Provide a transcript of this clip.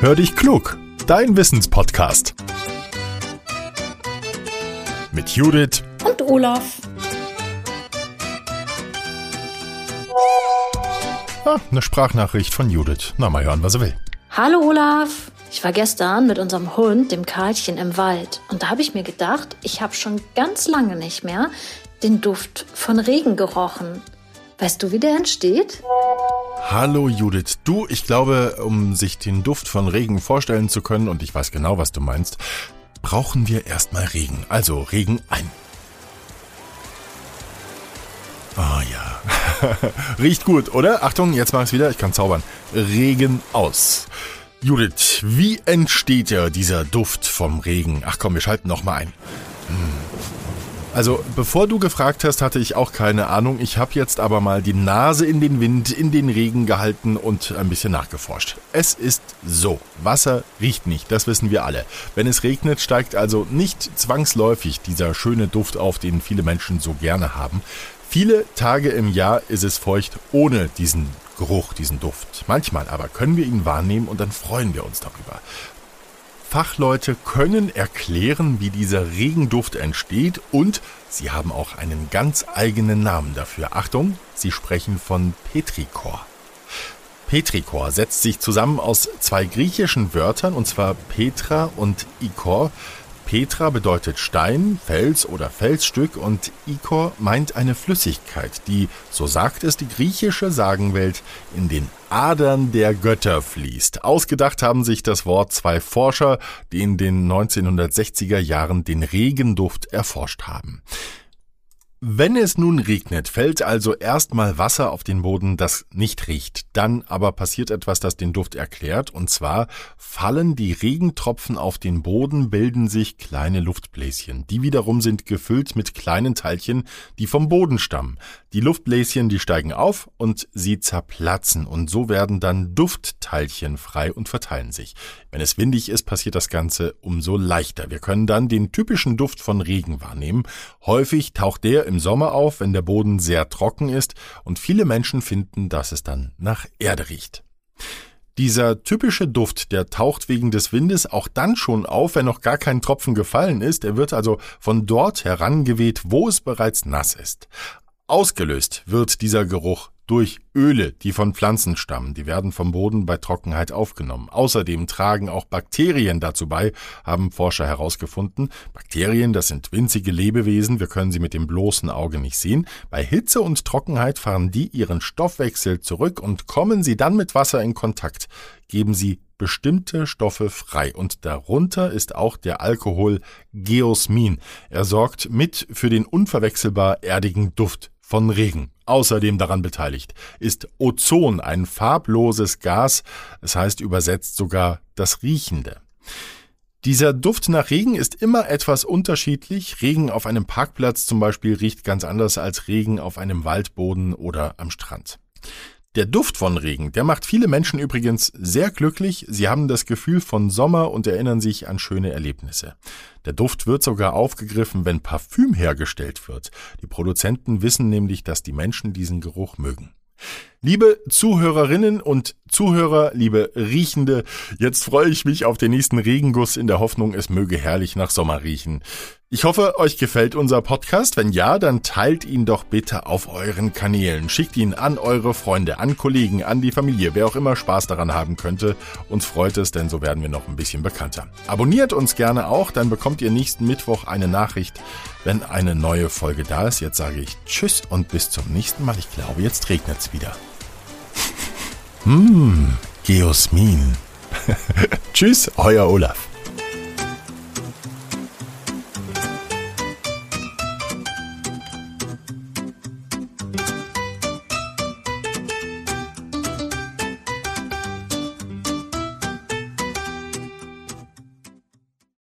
Hör dich klug, dein Wissenspodcast. Mit Judith und Olaf. Ah, eine Sprachnachricht von Judith. Na, mal hören, was er will. Hallo Olaf. Ich war gestern mit unserem Hund, dem Karlchen, im Wald. Und da habe ich mir gedacht, ich habe schon ganz lange nicht mehr den Duft von Regen gerochen. Weißt du, wie der entsteht? Hallo Judith, du, ich glaube, um sich den Duft von Regen vorstellen zu können, und ich weiß genau, was du meinst, brauchen wir erstmal Regen. Also Regen ein. Ah oh, ja. Riecht gut, oder? Achtung, jetzt mach ich's wieder, ich kann zaubern. Regen aus. Judith, wie entsteht ja dieser Duft vom Regen? Ach komm, wir schalten noch mal ein. Hm. Also, bevor du gefragt hast, hatte ich auch keine Ahnung. Ich habe jetzt aber mal die Nase in den Wind, in den Regen gehalten und ein bisschen nachgeforscht. Es ist so. Wasser riecht nicht, das wissen wir alle. Wenn es regnet, steigt also nicht zwangsläufig dieser schöne Duft auf, den viele Menschen so gerne haben. Viele Tage im Jahr ist es feucht ohne diesen Geruch, diesen Duft. Manchmal aber können wir ihn wahrnehmen und dann freuen wir uns darüber. Fachleute können erklären, wie dieser Regenduft entsteht und sie haben auch einen ganz eigenen Namen dafür. Achtung, sie sprechen von Petrikor. Petrikor setzt sich zusammen aus zwei griechischen Wörtern, und zwar Petra und Ikor. Petra bedeutet Stein, Fels oder Felsstück und Ikor meint eine Flüssigkeit, die, so sagt es die griechische Sagenwelt, in den Adern der Götter fließt. Ausgedacht haben sich das Wort zwei Forscher, die in den 1960er Jahren den Regenduft erforscht haben. Wenn es nun regnet, fällt also erstmal Wasser auf den Boden, das nicht riecht. Dann aber passiert etwas, das den Duft erklärt, und zwar fallen die Regentropfen auf den Boden, bilden sich kleine Luftbläschen. Die wiederum sind gefüllt mit kleinen Teilchen, die vom Boden stammen. Die Luftbläschen, die steigen auf und sie zerplatzen und so werden dann Duftteilchen frei und verteilen sich. Wenn es windig ist, passiert das Ganze umso leichter. Wir können dann den typischen Duft von Regen wahrnehmen. Häufig taucht der im Sommer auf, wenn der Boden sehr trocken ist und viele Menschen finden, dass es dann nach Erde riecht. Dieser typische Duft, der taucht wegen des Windes auch dann schon auf, wenn noch gar kein Tropfen gefallen ist. Er wird also von dort herangeweht, wo es bereits nass ist. Ausgelöst wird dieser Geruch durch Öle, die von Pflanzen stammen. Die werden vom Boden bei Trockenheit aufgenommen. Außerdem tragen auch Bakterien dazu bei, haben Forscher herausgefunden. Bakterien, das sind winzige Lebewesen, wir können sie mit dem bloßen Auge nicht sehen. Bei Hitze und Trockenheit fahren die ihren Stoffwechsel zurück und kommen sie dann mit Wasser in Kontakt, geben sie bestimmte Stoffe frei und darunter ist auch der Alkohol Geosmin. Er sorgt mit für den unverwechselbar erdigen Duft von Regen. Außerdem daran beteiligt ist Ozon, ein farbloses Gas, es heißt übersetzt sogar das Riechende. Dieser Duft nach Regen ist immer etwas unterschiedlich. Regen auf einem Parkplatz zum Beispiel riecht ganz anders als Regen auf einem Waldboden oder am Strand. Der Duft von Regen, der macht viele Menschen übrigens sehr glücklich. Sie haben das Gefühl von Sommer und erinnern sich an schöne Erlebnisse. Der Duft wird sogar aufgegriffen, wenn Parfüm hergestellt wird. Die Produzenten wissen nämlich, dass die Menschen diesen Geruch mögen. Liebe Zuhörerinnen und Zuhörer, liebe Riechende, jetzt freue ich mich auf den nächsten Regenguss in der Hoffnung, es möge herrlich nach Sommer riechen. Ich hoffe, euch gefällt unser Podcast. Wenn ja, dann teilt ihn doch bitte auf euren Kanälen. Schickt ihn an eure Freunde, an Kollegen, an die Familie, wer auch immer Spaß daran haben könnte. Uns freut es, denn so werden wir noch ein bisschen bekannter. Abonniert uns gerne auch, dann bekommt ihr nächsten Mittwoch eine Nachricht, wenn eine neue Folge da ist. Jetzt sage ich Tschüss und bis zum nächsten Mal. Ich glaube, jetzt regnet's wieder. Hm, Geosmin. Tschüss, euer Olaf.